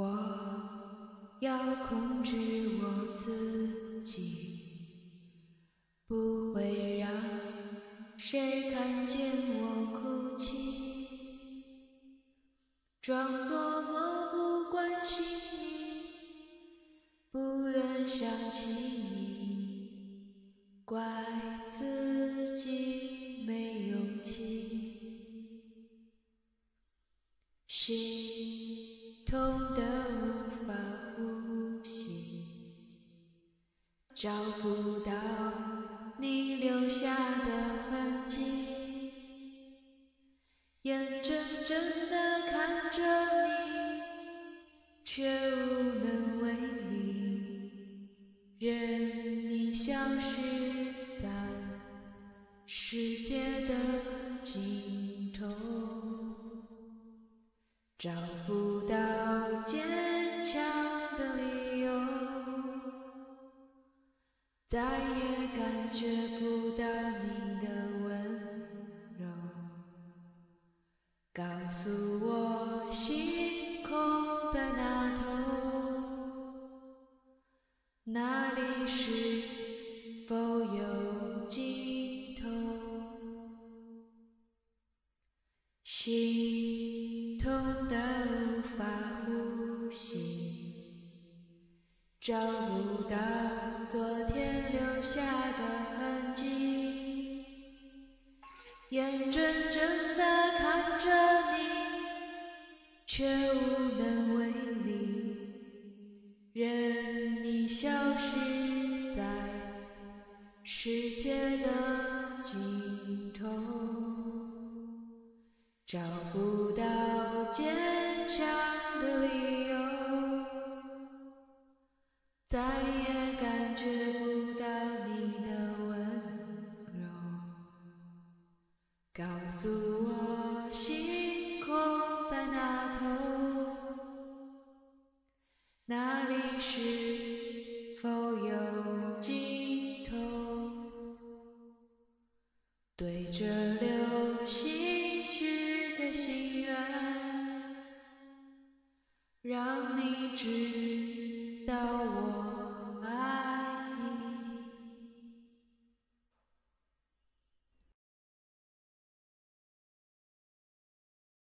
我要控制我自己，不会让谁看见我哭泣，装作漠不关心你，不愿想起你，怪自己没勇气。心痛得无法呼吸，找不到你留下的痕迹，眼睁睁地看着你，却无能为力，任你消失在世界的尽头。找不到再也感觉不到你的温柔。告诉我，星空在那头？那里是否有尽头？心。痛得无法呼吸，找不到昨天留下的痕迹，眼睁睁地看着你，却无能为力，任你消失在世界的尽头，找不到。坚强再也感觉不到你的温柔。告诉我，星空在哪头？那里是否有尽头？对着流星许个心愿。让你知。